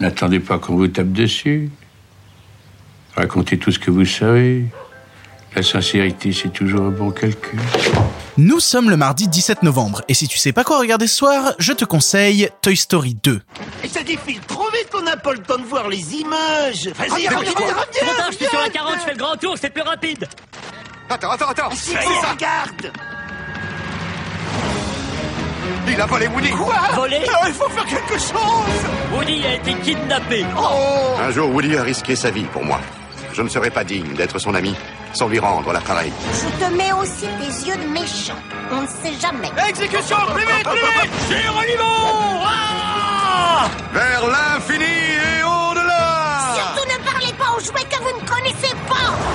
N'attendez pas qu'on vous tape dessus. Racontez tout ce que vous savez. La sincérité, c'est toujours un bon calcul. Nous sommes le mardi 17 novembre, et si tu sais pas quoi regarder ce soir, je te conseille Toy Story 2. Et ça défile trop vite qu'on n'a pas le temps de voir les images. Vas-y, reviens, Trop tard, reviens, je suis sur la 40, je fais le grand tour, c'est plus rapide. Attends, attends, attends C'est ça, regarde. Il a volé Woody Volé Ah, il faut faire quelque chose. Woody a été kidnappé. Oh, Un jour, Woody a risqué sa vie pour moi. Je ne serais pas digne d'être son ami sans lui rendre l'appareil. Je te mets aussi des yeux de méchant. On ne sait jamais. Exécution, plus vite, plus vite Ah Vers l'infini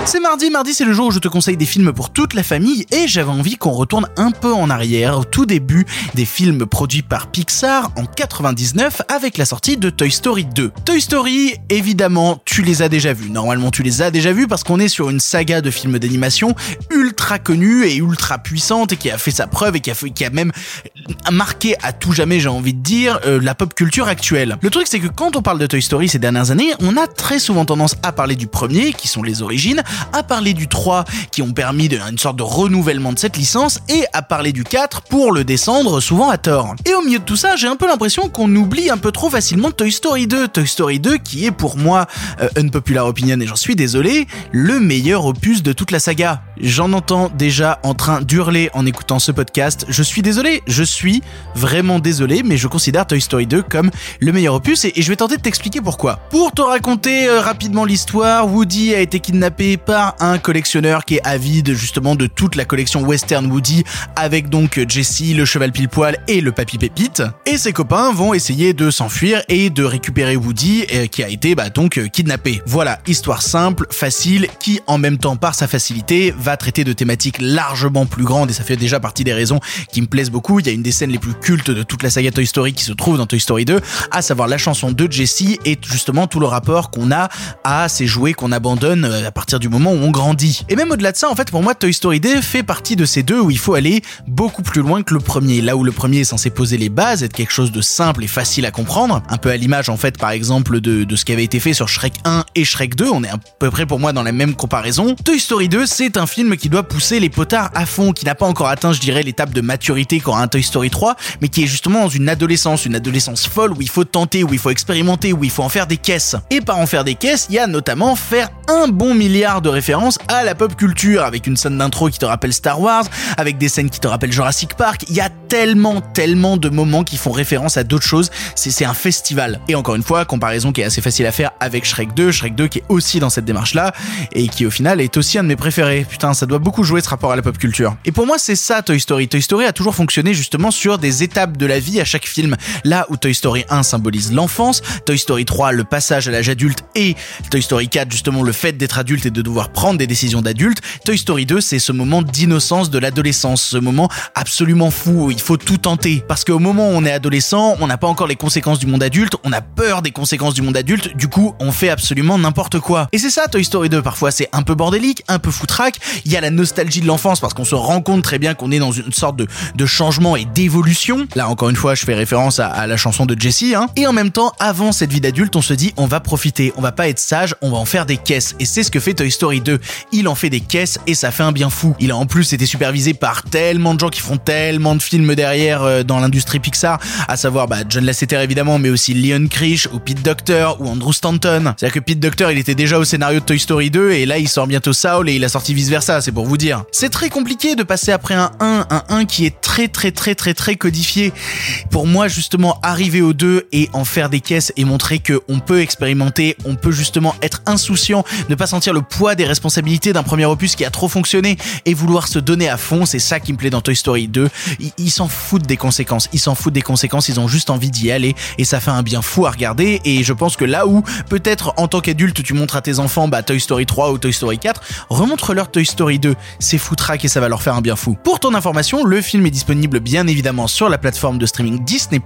C'est mardi, mardi c'est le jour où je te conseille des films pour toute la famille et j'avais envie qu'on retourne un peu en arrière au tout début des films produits par Pixar en 99 avec la sortie de Toy Story 2. Toy Story, évidemment, tu les as déjà vus. Normalement, tu les as déjà vus parce qu'on est sur une saga de films d'animation ultra connue et ultra puissante et qui a fait sa preuve et qui a, fait- qui a même marqué à tout jamais, j'ai envie de dire, euh, la pop culture actuelle. Le truc, c'est que quand on parle de Toy Story ces dernières années, on a très souvent tendance à parler du premier, qui sont les origines, à parler du 3, qui ont permis de, une sorte de renouvellement de cette licence, et à parler du 4 pour le descendre souvent à tort. Et au milieu de tout ça, j'ai un peu l'impression qu'on oublie un peu trop facilement Toy Story 2. Toy Story 2 qui est pour moi, euh, unpopular opinion, et j'en suis désolé, le meilleur opus de toute la saga. J'en entends déjà en train d'hurler en écoutant ce podcast. Je suis désolé, je suis vraiment désolé, mais je considère Toy Story 2 comme le meilleur opus et, je vais tenter de t'expliquer pourquoi. Pour te raconter euh, rapidement l'histoire, Woody a été kidnappé par un collectionneur qui est avide justement de toute la collection Western Woody avec donc Jesse, le cheval pile poil et le papy pépite. Et ses copains vont essayer de s'enfuir et de récupérer Woody euh, qui a été bah, donc euh, kidnappé. Voilà, histoire simple, facile, qui en même temps par sa facilité va traiter de largement plus grandes et ça fait déjà partie des raisons qui me plaisent beaucoup. Il y a une des scènes les plus cultes de toute la saga Toy Story qui se trouve dans Toy Story 2, à savoir la chanson de Jesse et justement tout le rapport qu'on a à ces jouets qu'on abandonne euh, à partir du moment où on grandit. Et même au-delà de ça, en fait, pour moi, Toy Story 2 fait partie de ces deux où il faut aller beaucoup plus loin que le premier. Là où le premier est censé poser les bases, être quelque chose de simple et facile à comprendre, un peu à l'image en fait, par exemple, de, de ce qui avait été fait sur Shrek 1 et Shrek 2, on est à peu près pour moi dans la même comparaison. Toy Story 2, c'est un film qui doit pousser les potards à fond, qui n'a pas encore atteint, je dirais, l'étape de maturité qu'aura un Toy Story 3, mais qui est justement dans une adolescence, une adolescence folle où il faut tenter, où il faut expérimenter, où il faut en faire des caisses. Et par en faire des caisses, il y a notamment faire un bon milliard de références à la pop culture, avec une scène d'intro qui te rappelle Star Wars, avec des scènes qui te rappellent Jurassic Park. Il y a tellement, tellement de moments qui font référence à d'autres choses. C'est un festival. Et encore une fois, comparaison qui est assez facile à faire avec Shrek 2, Shrek 2 qui est aussi dans cette démarche-là, et qui au final est aussi un de mes préférés. Putain, ça doit beaucoup jouer ce rapport à la pop culture. Et pour moi, c'est ça Toy Story. Toy Story a toujours fonctionné justement sur des étapes de la vie à chaque film. Là où Toy Story 1 symbolise l'enfance, Toy Story 3 le passage à l'âge adulte et Toy Story 4 justement le fait d'être adulte et de devoir prendre des décisions d'adulte. Toy Story 2 c'est ce moment d'innocence de l'adolescence, ce moment absolument fou où il faut tout tenter. Parce qu'au moment où on est adolescent, on n'a pas encore les conséquences du monde adulte, on a peur des conséquences du monde adulte, du coup on fait absolument n'importe quoi. Et c'est ça Toy Story 2, parfois c'est un peu bordélique, un peu foutraque, il y a la nostalgie de l'enfance parce qu'on se rend compte très bien qu'on est dans une sorte de, changement et d'évolution. Là encore une fois je fais référence à, à la chanson de Jessie, hein. Et en même temps, avant cette vie d'adulte, on se dit on va profiter, on va pas être sage, on va en faire des caisses. Et c'est ce que fait Toy Story 2. Il en fait des caisses et ça fait un bien fou. Il a en plus été supervisé par tellement de gens qui font tellement de films derrière euh, dans l'industrie Pixar, à savoir bah, John Lasseter évidemment, mais aussi Leon Krish ou Pete Docter ou Andrew Stanton. C'est-à-dire que Pete Docter, il était déjà au scénario de Toy Story 2 et là il sort bientôt Saul et il a sorti vice versa, c'est pour vous C'est très compliqué de passer après un 1, un 1 qui est très très très très très codifié. Pour moi justement arriver au 2 et en faire des caisses et montrer que on peut expérimenter, on peut justement être insouciant, ne pas sentir le poids des responsabilités d'un premier opus qui a trop fonctionné et vouloir se donner à fond, c'est ça qui me plaît dans Toy Story 2. Ils s'en foutent des conséquences, ils s'en foutent des conséquences, ils ont juste envie d'y aller et ça fait un bien fou à regarder. Et je pense que là où peut-être en tant qu'adulte tu montres à tes enfants bah, Toy Story 3 ou Toy Story 4, remontre-leur Toy Story 2, c'est foutraque et ça va leur faire un bien fou. Pour ton information, le film est disponible bien évidemment sur la plateforme de streaming Disney+,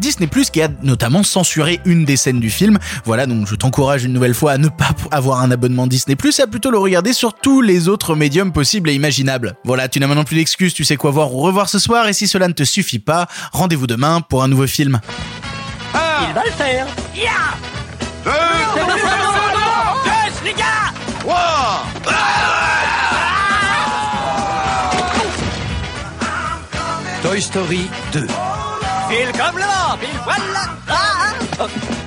Disney+, qui a notamment censuré une des scènes du film. Voilà, donc je t'encourage une nouvelle fois à ne pas avoir un abonnement Disney+, et à plutôt le regarder sur tous les autres médiums possibles et imaginables. Voilà, tu n'as maintenant plus d'excuses, tu sais quoi voir ou revoir ce soir, et si cela ne te suffit pas, rendez-vous demain pour un nouveau film. Il va le faire. Ya deux, Yes, les gars trois. Toy Story 2. Pile comme là, pile voilà Ah, ah.